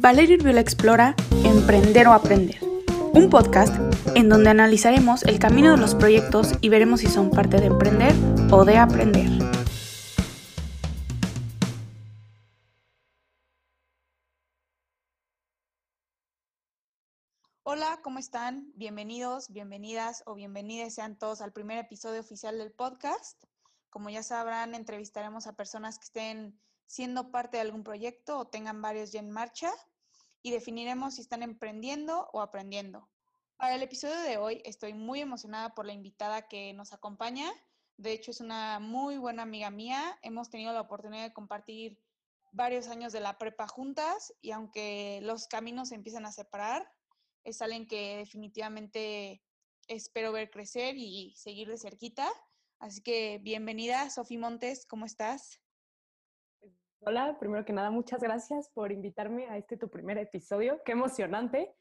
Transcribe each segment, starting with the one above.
Valeria Urbiola explora Emprender o Aprender, un podcast en donde analizaremos el camino de los proyectos y veremos si son parte de emprender o de aprender. Hola, ¿cómo están? Bienvenidos, bienvenidas o bienvenidas sean todos al primer episodio oficial del podcast. Como ya sabrán, entrevistaremos a personas que estén siendo parte de algún proyecto o tengan varios ya en marcha y definiremos si están emprendiendo o aprendiendo. Para el episodio de hoy estoy muy emocionada por la invitada que nos acompaña. De hecho, es una muy buena amiga mía. Hemos tenido la oportunidad de compartir varios años de la prepa juntas y aunque los caminos se empiezan a separar, es alguien que definitivamente espero ver crecer y seguir de cerquita. Así que bienvenida, Sofi Montes, ¿cómo estás? Hola, primero que nada, muchas gracias por invitarme a este tu primer episodio. Qué emocionante.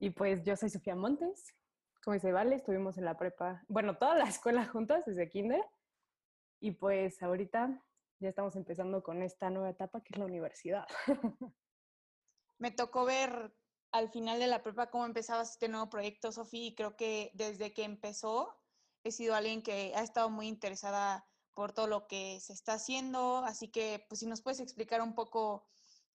Y pues yo soy Sofía Montes. Como dice Vale, estuvimos en la prepa, bueno, toda la escuela juntas desde kinder. Y pues ahorita ya estamos empezando con esta nueva etapa que es la universidad. Me tocó ver al final de la prepa cómo empezabas este nuevo proyecto, Sofía, y creo que desde que empezó he sido alguien que ha estado muy interesada por todo lo que se está haciendo. Así que, pues si nos puedes explicar un poco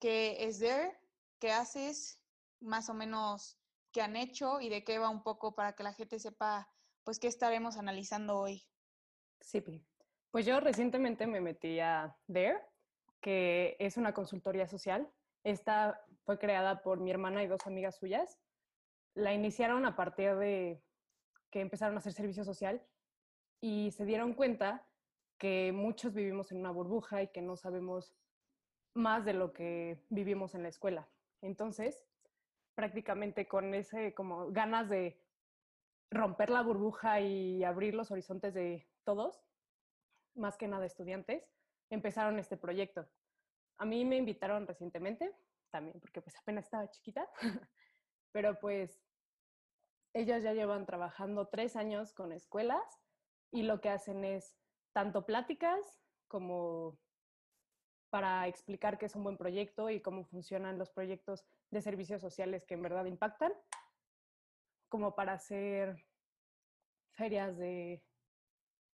qué es There, qué haces, más o menos qué han hecho y de qué va un poco para que la gente sepa, pues qué estaremos analizando hoy. Sí, pues yo recientemente me metí a There, que es una consultoría social. Esta fue creada por mi hermana y dos amigas suyas. La iniciaron a partir de que empezaron a hacer servicio social y se dieron cuenta que muchos vivimos en una burbuja y que no sabemos más de lo que vivimos en la escuela. Entonces, prácticamente con ese como ganas de romper la burbuja y abrir los horizontes de todos, más que nada estudiantes, empezaron este proyecto. A mí me invitaron recientemente, también porque pues apenas estaba chiquita, pero pues ellos ya llevan trabajando tres años con escuelas y lo que hacen es tanto pláticas como para explicar qué es un buen proyecto y cómo funcionan los proyectos de servicios sociales que en verdad impactan, como para hacer ferias de,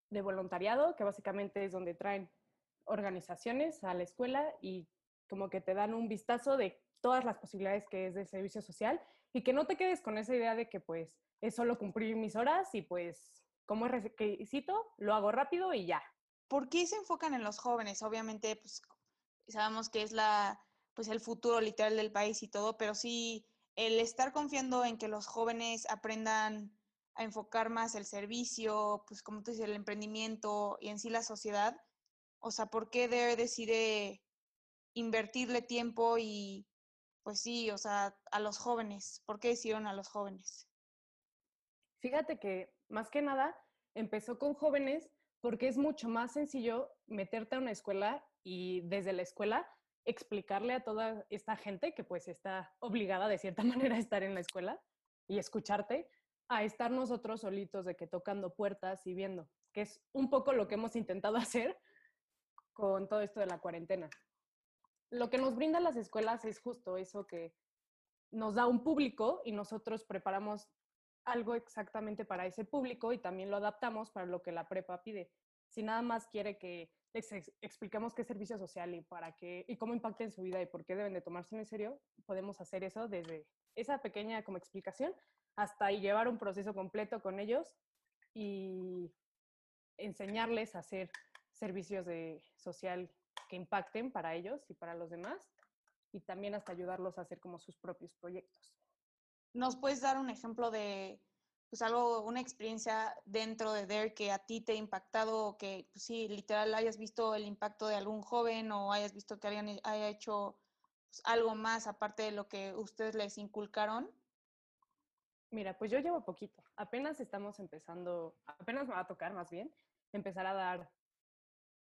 de voluntariado, que básicamente es donde traen organizaciones a la escuela y como que te dan un vistazo de todas las posibilidades que es de servicio social y que no te quedes con esa idea de que pues es solo cumplir mis horas y pues como es requisito, lo hago rápido y ya. ¿Por qué se enfocan en los jóvenes? Obviamente, pues sabemos que es la, pues el futuro literal del país y todo, pero sí el estar confiando en que los jóvenes aprendan a enfocar más el servicio, pues como tú dices, el emprendimiento y en sí la sociedad. O sea, ¿por qué debe decide invertirle tiempo y, pues sí, o sea, a los jóvenes? ¿Por qué decidieron a los jóvenes? Fíjate que más que nada, empezó con jóvenes porque es mucho más sencillo meterte a una escuela y desde la escuela explicarle a toda esta gente que pues está obligada de cierta manera a estar en la escuela y escucharte, a estar nosotros solitos de que tocando puertas y viendo, que es un poco lo que hemos intentado hacer con todo esto de la cuarentena. Lo que nos brindan las escuelas es justo eso que nos da un público y nosotros preparamos algo exactamente para ese público y también lo adaptamos para lo que la prepa pide. Si nada más quiere que les expliquemos qué servicio social y para qué y cómo impacta en su vida y por qué deben de tomarse en serio, podemos hacer eso desde esa pequeña como explicación hasta llevar un proceso completo con ellos y enseñarles a hacer servicios de social que impacten para ellos y para los demás y también hasta ayudarlos a hacer como sus propios proyectos. ¿Nos puedes dar un ejemplo de pues algo, una experiencia dentro de Dare que a ti te ha impactado o que pues, sí, literal hayas visto el impacto de algún joven o hayas visto que alguien haya hecho pues, algo más aparte de lo que ustedes les inculcaron? Mira, pues yo llevo poquito. Apenas estamos empezando, apenas me va a tocar más bien, empezar a dar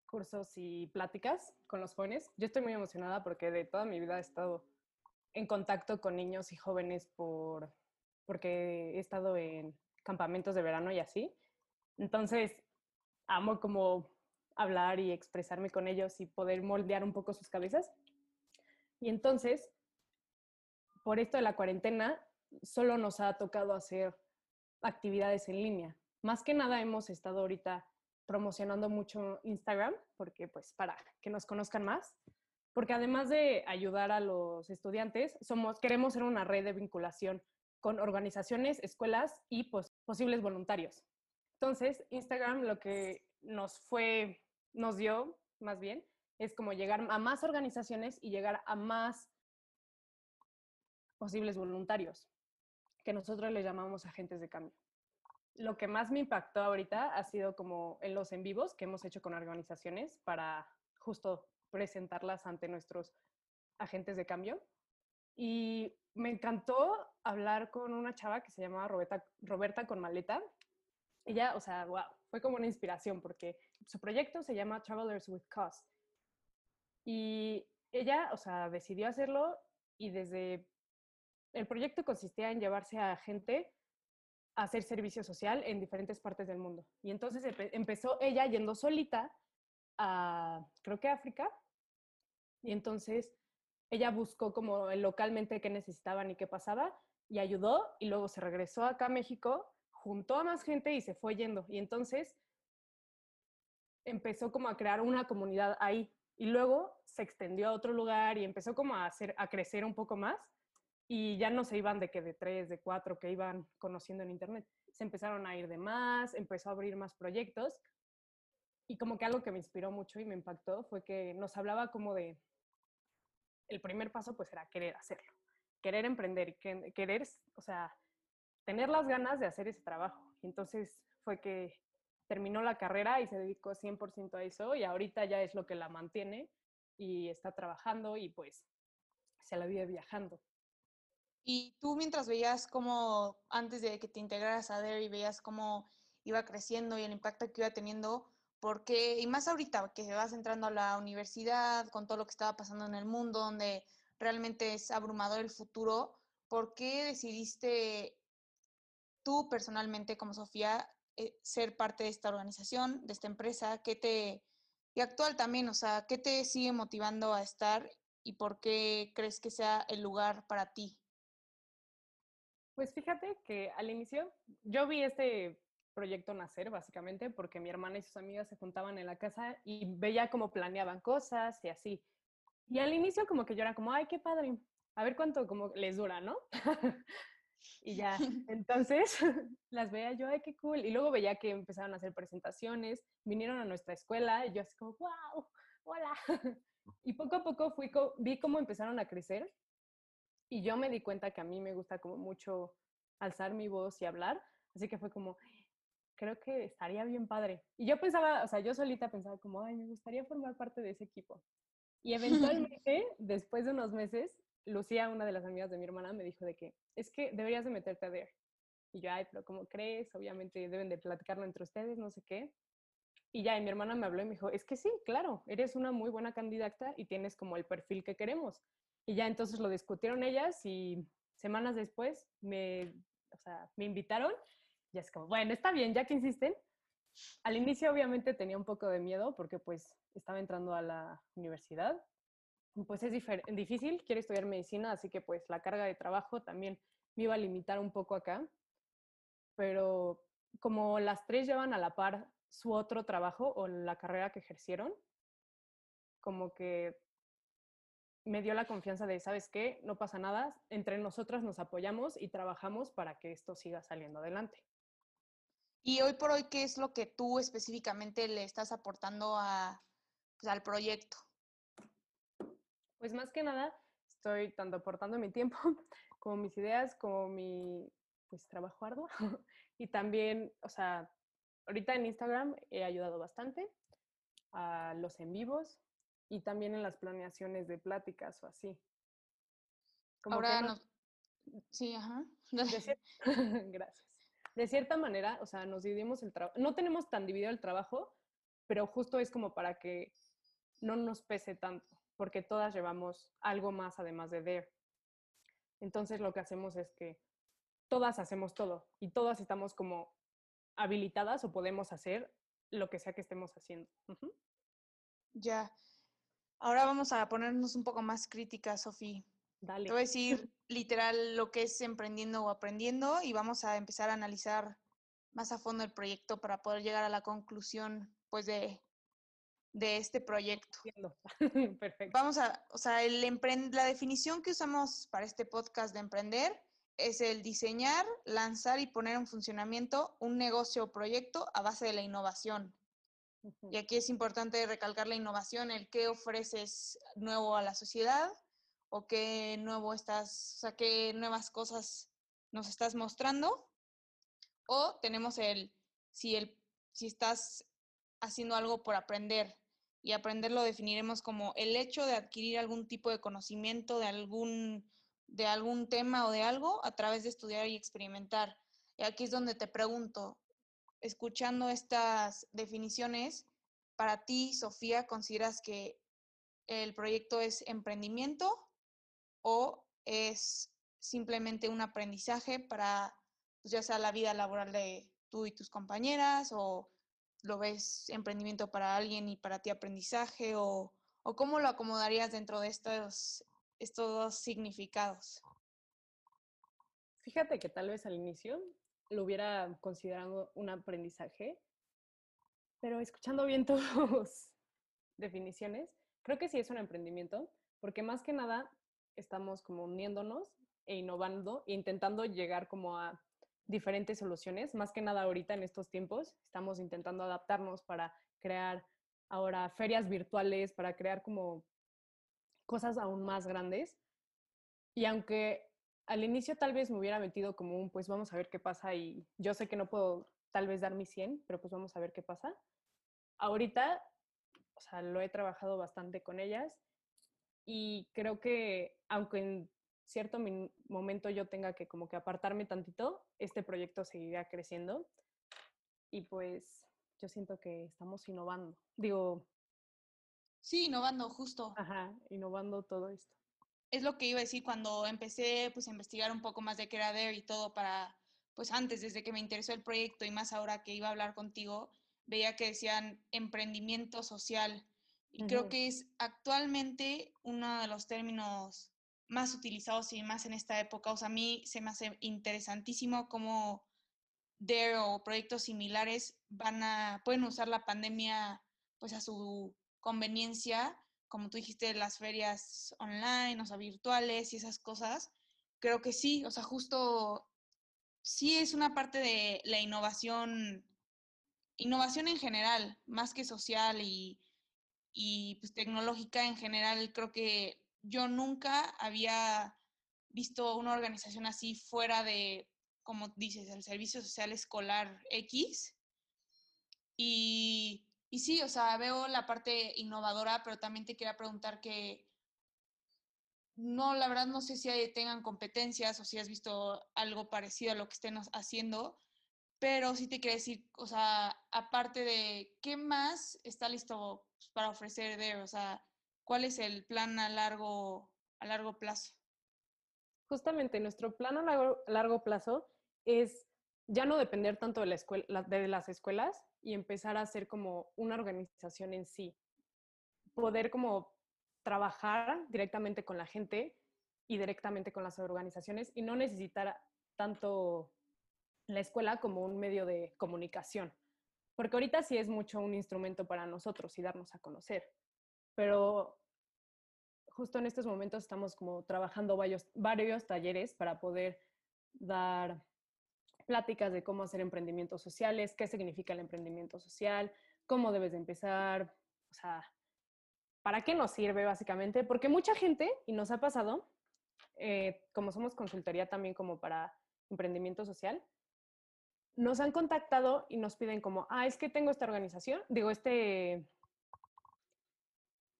cursos y pláticas con los jóvenes. Yo estoy muy emocionada porque de toda mi vida he estado en contacto con niños y jóvenes por, porque he estado en campamentos de verano y así. Entonces, amo como hablar y expresarme con ellos y poder moldear un poco sus cabezas. Y entonces, por esto de la cuarentena, solo nos ha tocado hacer actividades en línea. Más que nada hemos estado ahorita promocionando mucho Instagram, porque pues para que nos conozcan más, porque además de ayudar a los estudiantes, somos, queremos ser una red de vinculación con organizaciones, escuelas y pues, posibles voluntarios. Entonces, Instagram lo que nos fue, nos dio más bien, es como llegar a más organizaciones y llegar a más posibles voluntarios, que nosotros les llamamos agentes de cambio. Lo que más me impactó ahorita ha sido como en los en vivos que hemos hecho con organizaciones para justo presentarlas ante nuestros agentes de cambio. Y me encantó hablar con una chava que se llamaba Roberta, Roberta con maleta. Ella, o sea, wow, fue como una inspiración porque su proyecto se llama Travelers with Cause. Y ella, o sea, decidió hacerlo y desde el proyecto consistía en llevarse a gente a hacer servicio social en diferentes partes del mundo. Y entonces empezó ella yendo solita creo que África, y entonces ella buscó como localmente qué necesitaban y qué pasaba, y ayudó, y luego se regresó acá a México, juntó a más gente y se fue yendo. Y entonces empezó como a crear una comunidad ahí. Y luego se extendió a otro lugar y empezó como a, hacer, a crecer un poco más y ya no se iban de que de tres, de cuatro que iban conociendo en internet. Se empezaron a ir de más, empezó a abrir más proyectos y como que algo que me inspiró mucho y me impactó fue que nos hablaba como de el primer paso pues era querer hacerlo, querer emprender, querer, o sea, tener las ganas de hacer ese trabajo. Y entonces fue que terminó la carrera y se dedicó 100% a eso y ahorita ya es lo que la mantiene y está trabajando y pues se la vive viajando. Y tú mientras veías cómo, antes de que te integraras a DER y veías cómo iba creciendo y el impacto que iba teniendo, porque, y más ahorita que vas entrando a la universidad con todo lo que estaba pasando en el mundo, donde realmente es abrumador el futuro, ¿por qué decidiste tú personalmente como Sofía eh, ser parte de esta organización, de esta empresa? ¿Qué te, y actual también, o sea, qué te sigue motivando a estar y por qué crees que sea el lugar para ti? Pues fíjate que al inicio yo vi este proyecto nacer básicamente porque mi hermana y sus amigas se juntaban en la casa y veía cómo planeaban cosas y así. Y al inicio como que yo era como, ay, qué padre, a ver cuánto como les dura, ¿no? y ya, entonces las veía yo, ay, qué cool. Y luego veía que empezaron a hacer presentaciones, vinieron a nuestra escuela y yo así como, wow, hola. y poco a poco fui, vi cómo empezaron a crecer y yo me di cuenta que a mí me gusta como mucho alzar mi voz y hablar, así que fue como, creo que estaría bien padre. Y yo pensaba, o sea, yo solita pensaba como, ay, me gustaría formar parte de ese equipo. Y eventualmente, después de unos meses, Lucía, una de las amigas de mi hermana, me dijo de que es que deberías de meterte a ver. Y yo, ay, pero ¿cómo crees? Obviamente deben de platicarlo entre ustedes, no sé qué. Y ya, y mi hermana me habló y me dijo, es que sí, claro, eres una muy buena candidata y tienes como el perfil que queremos. Y ya entonces lo discutieron ellas y semanas después me, o sea, me invitaron. Y es como, bueno, está bien, ya que insisten. Al inicio obviamente tenía un poco de miedo porque pues estaba entrando a la universidad. Pues es difícil, quiero estudiar medicina, así que pues la carga de trabajo también me iba a limitar un poco acá. Pero como las tres llevan a la par su otro trabajo o la carrera que ejercieron, como que me dio la confianza de, ¿sabes qué? No pasa nada, entre nosotras nos apoyamos y trabajamos para que esto siga saliendo adelante. Y hoy por hoy, ¿qué es lo que tú específicamente le estás aportando a, pues, al proyecto? Pues más que nada, estoy tanto aportando mi tiempo como mis ideas, como mi pues, trabajo arduo. y también, o sea, ahorita en Instagram he ayudado bastante a los en vivos, y también en las planeaciones de pláticas o así. Ahora no... Sí, ajá. Gracias. De cierta manera, o sea, nos dividimos el trabajo. No tenemos tan dividido el trabajo, pero justo es como para que no nos pese tanto, porque todas llevamos algo más además de ver. Entonces lo que hacemos es que todas hacemos todo y todas estamos como habilitadas o podemos hacer lo que sea que estemos haciendo. Ya. Ahora vamos a ponernos un poco más críticas, Sofía. Dale. Te voy a decir literal lo que es emprendiendo o aprendiendo y vamos a empezar a analizar más a fondo el proyecto para poder llegar a la conclusión, pues, de, de este proyecto. Perfecto. Vamos a, o sea, el la definición que usamos para este podcast de emprender es el diseñar, lanzar y poner en funcionamiento un negocio o proyecto a base de la innovación. Y aquí es importante recalcar la innovación, el qué ofreces nuevo a la sociedad o qué nuevo estás, o qué nuevas cosas nos estás mostrando. O tenemos el si el si estás haciendo algo por aprender. Y aprender lo definiremos como el hecho de adquirir algún tipo de conocimiento de algún, de algún tema o de algo a través de estudiar y experimentar. Y aquí es donde te pregunto, escuchando estas definiciones, para ti, Sofía, ¿consideras que el proyecto es emprendimiento o es simplemente un aprendizaje para, pues, ya sea la vida laboral de tú y tus compañeras o lo ves emprendimiento para alguien y para ti aprendizaje o, o cómo lo acomodarías dentro de estos, estos dos significados? Fíjate que tal vez al inicio lo hubiera considerado un aprendizaje, pero escuchando bien tus definiciones, creo que sí es un emprendimiento, porque más que nada estamos como uniéndonos e innovando e intentando llegar como a diferentes soluciones. Más que nada ahorita en estos tiempos estamos intentando adaptarnos para crear ahora ferias virtuales, para crear como cosas aún más grandes. Y aunque al inicio tal vez me hubiera metido como un, pues vamos a ver qué pasa y yo sé que no puedo tal vez dar mi 100, pero pues vamos a ver qué pasa. Ahorita, o sea, lo he trabajado bastante con ellas y creo que aunque en cierto momento yo tenga que como que apartarme tantito, este proyecto seguirá creciendo y pues yo siento que estamos innovando. Digo... Sí, innovando, justo. Ajá, innovando todo esto. Es lo que iba a decir cuando empecé pues a investigar un poco más de qué era Dare y todo para, pues antes, desde que me interesó el proyecto y más ahora que iba a hablar contigo, veía que decían emprendimiento social. Y creo que es actualmente uno de los términos más utilizados y más en esta época. O sea, a mí se me hace interesantísimo cómo DARE o proyectos similares van a, pueden usar la pandemia pues a su conveniencia, como tú dijiste, las ferias online, o sea, virtuales y esas cosas. Creo que sí, o sea, justo sí es una parte de la innovación, innovación en general, más que social y, y pues, tecnológica en general, creo que yo nunca había visto una organización así fuera de, como dices, el Servicio Social Escolar X. Y, y sí, o sea, veo la parte innovadora, pero también te quería preguntar que no, la verdad no sé si tengan competencias o si has visto algo parecido a lo que estén haciendo, pero sí te quería decir, o sea, aparte de qué más está listo para ofrecer de, o sea, ¿Cuál es el plan a largo, a largo plazo? Justamente nuestro plan a largo, largo plazo es ya no depender tanto de las escuelas y empezar a ser como una organización en sí. Poder como trabajar directamente con la gente y directamente con las organizaciones y no necesitar tanto la escuela como un medio de comunicación. Porque ahorita sí es mucho un instrumento para nosotros y darnos a conocer. Pero justo en estos momentos estamos como trabajando varios, varios talleres para poder dar pláticas de cómo hacer emprendimientos sociales, qué significa el emprendimiento social, cómo debes de empezar, o sea, para qué nos sirve básicamente, porque mucha gente, y nos ha pasado, eh, como somos consultoría también como para emprendimiento social, nos han contactado y nos piden como, ah, es que tengo esta organización, digo, este,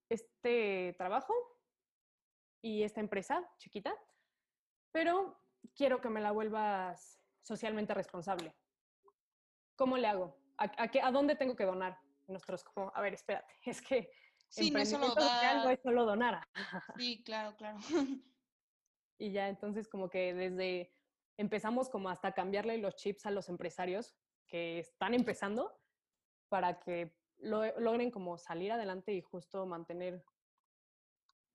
este trabajo, y esta empresa chiquita, pero quiero que me la vuelvas socialmente responsable. ¿Cómo le hago? ¿A, a, dónde tengo que donar? Nosotros como, a ver, espérate, es que sí, no, solo es solo donar. Sí, claro, claro. Y ya entonces como que desde empezamos como hasta cambiarle los chips a los empresarios que están empezando para que lo, logren como salir adelante y justo mantener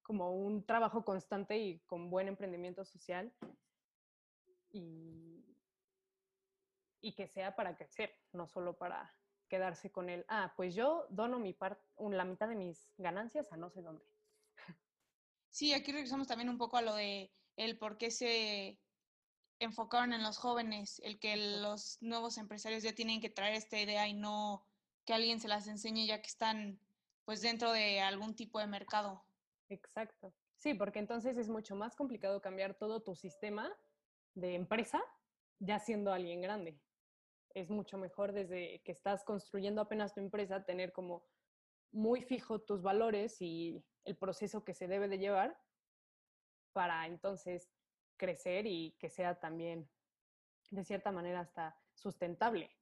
como un trabajo constante y con buen emprendimiento social y, y que sea para crecer, no solo para quedarse con él. Ah, pues yo dono mi parte, la mitad de mis ganancias a no sé dónde. Sí, aquí regresamos también un poco a lo de el por qué se enfocaron en los jóvenes, el que los nuevos empresarios ya tienen que traer esta idea y no que alguien se las enseñe ya que están pues dentro de algún tipo de mercado. Exacto. Sí, porque entonces es mucho más complicado cambiar todo tu sistema de empresa ya siendo alguien grande. Es mucho mejor desde que estás construyendo apenas tu empresa tener como muy fijo tus valores y el proceso que se debe de llevar para entonces crecer y que sea también de cierta manera hasta sustentable.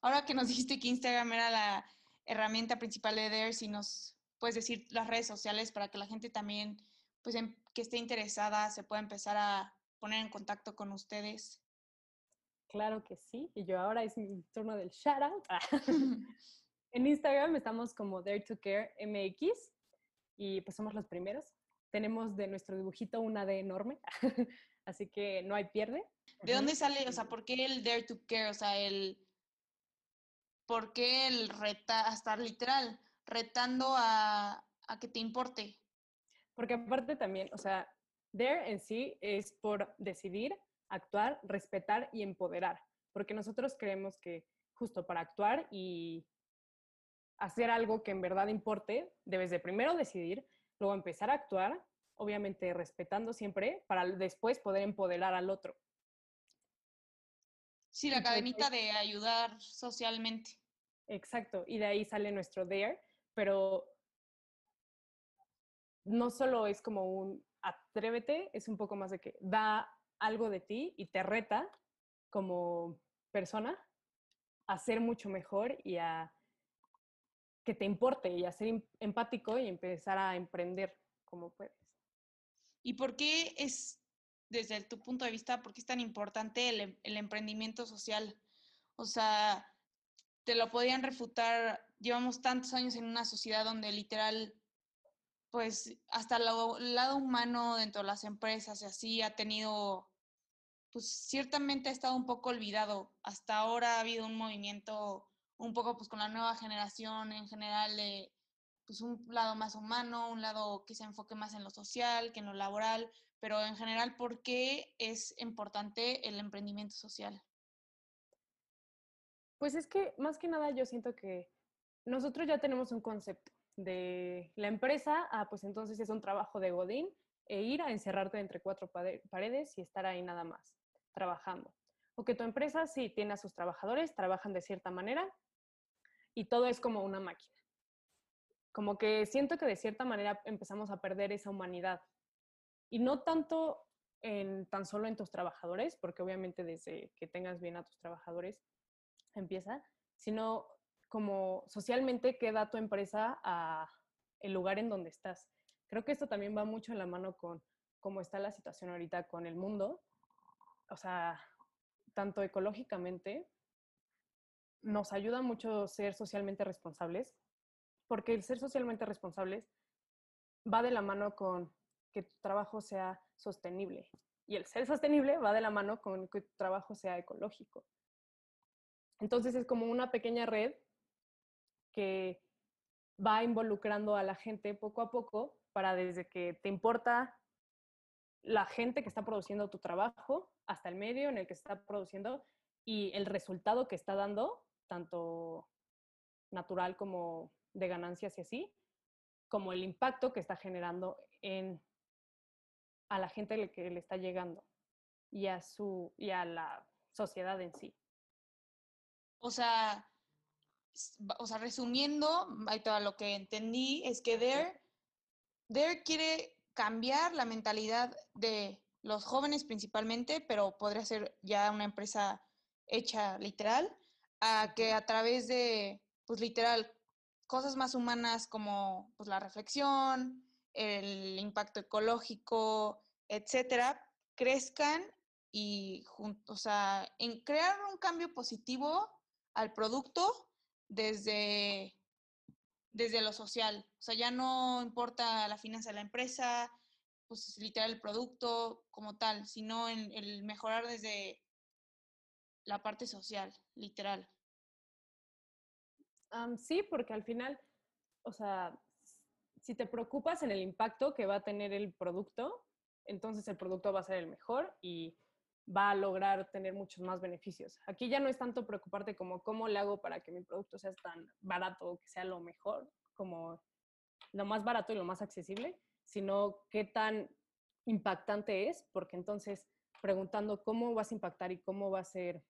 Ahora que nos dijiste que Instagram era la herramienta principal de Dare, si nos puedes decir las redes sociales para que la gente también, pues, em, que esté interesada, se pueda empezar a poner en contacto con ustedes. Claro que sí, y yo ahora es mi turno del shout out. en Instagram estamos como Dare to Care MX y pues somos los primeros. Tenemos de nuestro dibujito una D enorme, así que no hay pierde. ¿De dónde sale, o sea, por qué el Dare to Care? O sea, el ¿por qué el reta, estar literal, retando a, a que te importe? Porque aparte también, o sea, there en sí es por decidir, actuar, respetar y empoderar. Porque nosotros creemos que justo para actuar y hacer algo que en verdad importe, debes de primero decidir, luego empezar a actuar, obviamente respetando siempre, para después poder empoderar al otro. Sí, la cadenita de ayudar socialmente. Exacto, y de ahí sale nuestro there, pero no solo es como un atrévete, es un poco más de que da algo de ti y te reta como persona a ser mucho mejor y a que te importe y a ser em, empático y empezar a emprender como puedes. ¿Y por qué es, desde tu punto de vista, por qué es tan importante el, em, el emprendimiento social? O sea, te lo podían refutar. Llevamos tantos años en una sociedad donde literal, pues hasta el lado, humano dentro de las empresas y así ha tenido, pues ciertamente ha estado un poco olvidado. Hasta ahora ha habido un movimiento un poco pues con la nueva generación en general pues un lado más humano, un lado que se enfoque más en lo social que en lo laboral, pero en general, ¿por qué es importante el emprendimiento social? Pues es que más que nada yo siento que nosotros ya tenemos un concepto de la empresa, ah, pues entonces es un trabajo de Godín e ir a encerrarte entre cuatro paredes y estar ahí nada más, trabajando. O que tu empresa sí tiene a sus trabajadores, trabajan de cierta manera y todo es como una máquina. Como que siento que de cierta manera empezamos a perder esa humanidad. Y no tanto en tan solo en tus trabajadores, porque obviamente desde que tengas bien a tus trabajadores, empieza, sino como socialmente queda tu empresa a el lugar en donde estás. Creo que esto también va mucho en la mano con cómo está la situación ahorita con el mundo. O sea, tanto ecológicamente, nos ayuda mucho ser socialmente responsables, porque el ser socialmente responsables va de la mano con que tu trabajo sea sostenible. Y el ser sostenible va de la mano con que tu trabajo sea ecológico. Entonces es como una pequeña red que va involucrando a la gente poco a poco para desde que te importa la gente que está produciendo tu trabajo hasta el medio en el que está produciendo y el resultado que está dando, tanto natural como de ganancias y así, como el impacto que está generando en a la gente que le está llegando y a su y a la sociedad en sí. O sea, o sea, resumiendo, ahí todo lo que entendí es que Dare, Dare quiere cambiar la mentalidad de los jóvenes principalmente, pero podría ser ya una empresa hecha literal, a que a través de, pues literal, cosas más humanas como pues, la reflexión, el impacto ecológico, etcétera, crezcan y, o sea, en crear un cambio positivo al producto desde desde lo social. O sea, ya no importa la finanza de la empresa, pues literal el producto como tal, sino en el mejorar desde la parte social, literal. Sí, porque al final, o sea, si te preocupas en el impacto que va a tener el producto, entonces el producto va a ser el mejor y va a lograr tener muchos más beneficios. Aquí ya no es tanto preocuparte como cómo le hago para que mi producto sea tan barato, que sea lo mejor, como lo más barato y lo más accesible, sino qué tan impactante es, porque entonces preguntando cómo vas a impactar y cómo va a ser,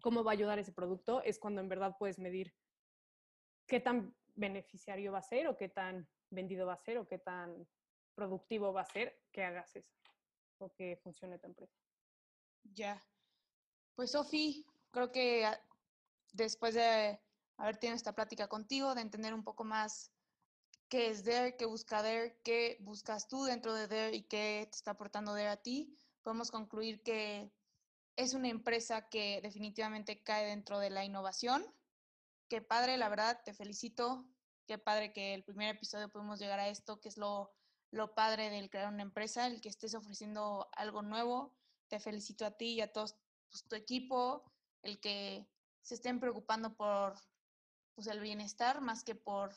cómo va a ayudar ese producto, es cuando en verdad puedes medir qué tan beneficiario va a ser o qué tan vendido va a ser o qué tan productivo va a ser que hagas eso o que funcione tu empresa. Ya. Pues Sofi, creo que ah, después de haber tenido esta plática contigo, de entender un poco más qué es Dare, qué busca Dare, qué buscas tú dentro de Dare y qué te está aportando Dare a ti, podemos concluir que es una empresa que definitivamente cae dentro de la innovación. Qué padre, la verdad, te felicito. Qué padre que el primer episodio pudimos llegar a esto, que es lo, lo padre del crear una empresa, el que estés ofreciendo algo nuevo, te felicito a ti y a todo pues, tu equipo, el que se estén preocupando por pues, el bienestar más que por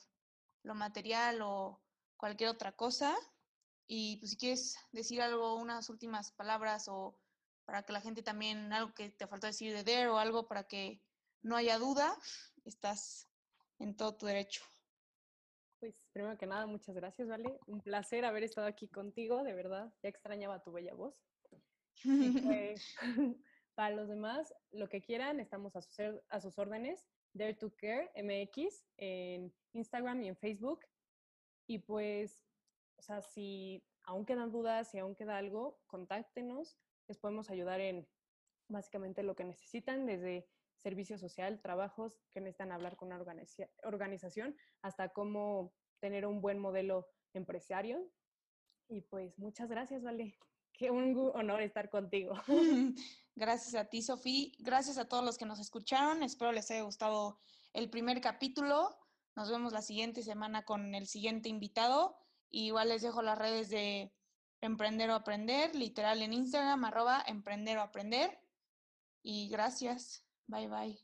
lo material o cualquier otra cosa. Y pues si quieres decir algo, unas últimas palabras o para que la gente también, algo que te faltó decir de Dare o algo para que no haya duda, estás en todo tu derecho. Pues primero que nada, muchas gracias, ¿vale? Un placer haber estado aquí contigo, de verdad. Ya extrañaba tu bella voz. Pues, para los demás, lo que quieran, estamos a sus, a sus órdenes. Dare to Care MX en Instagram y en Facebook. Y pues, o sea, si aún quedan dudas, si aún queda algo, contáctenos. Les podemos ayudar en básicamente lo que necesitan, desde servicio social, trabajos que necesitan hablar con una organización, hasta cómo tener un buen modelo empresario. Y pues muchas gracias, Vale. Qué un honor estar contigo. Gracias a ti, Sofía. Gracias a todos los que nos escucharon. Espero les haya gustado el primer capítulo. Nos vemos la siguiente semana con el siguiente invitado. igual les dejo las redes de Emprender o Aprender, literal en Instagram, arroba Emprender o Aprender. Y gracias. Bye bye.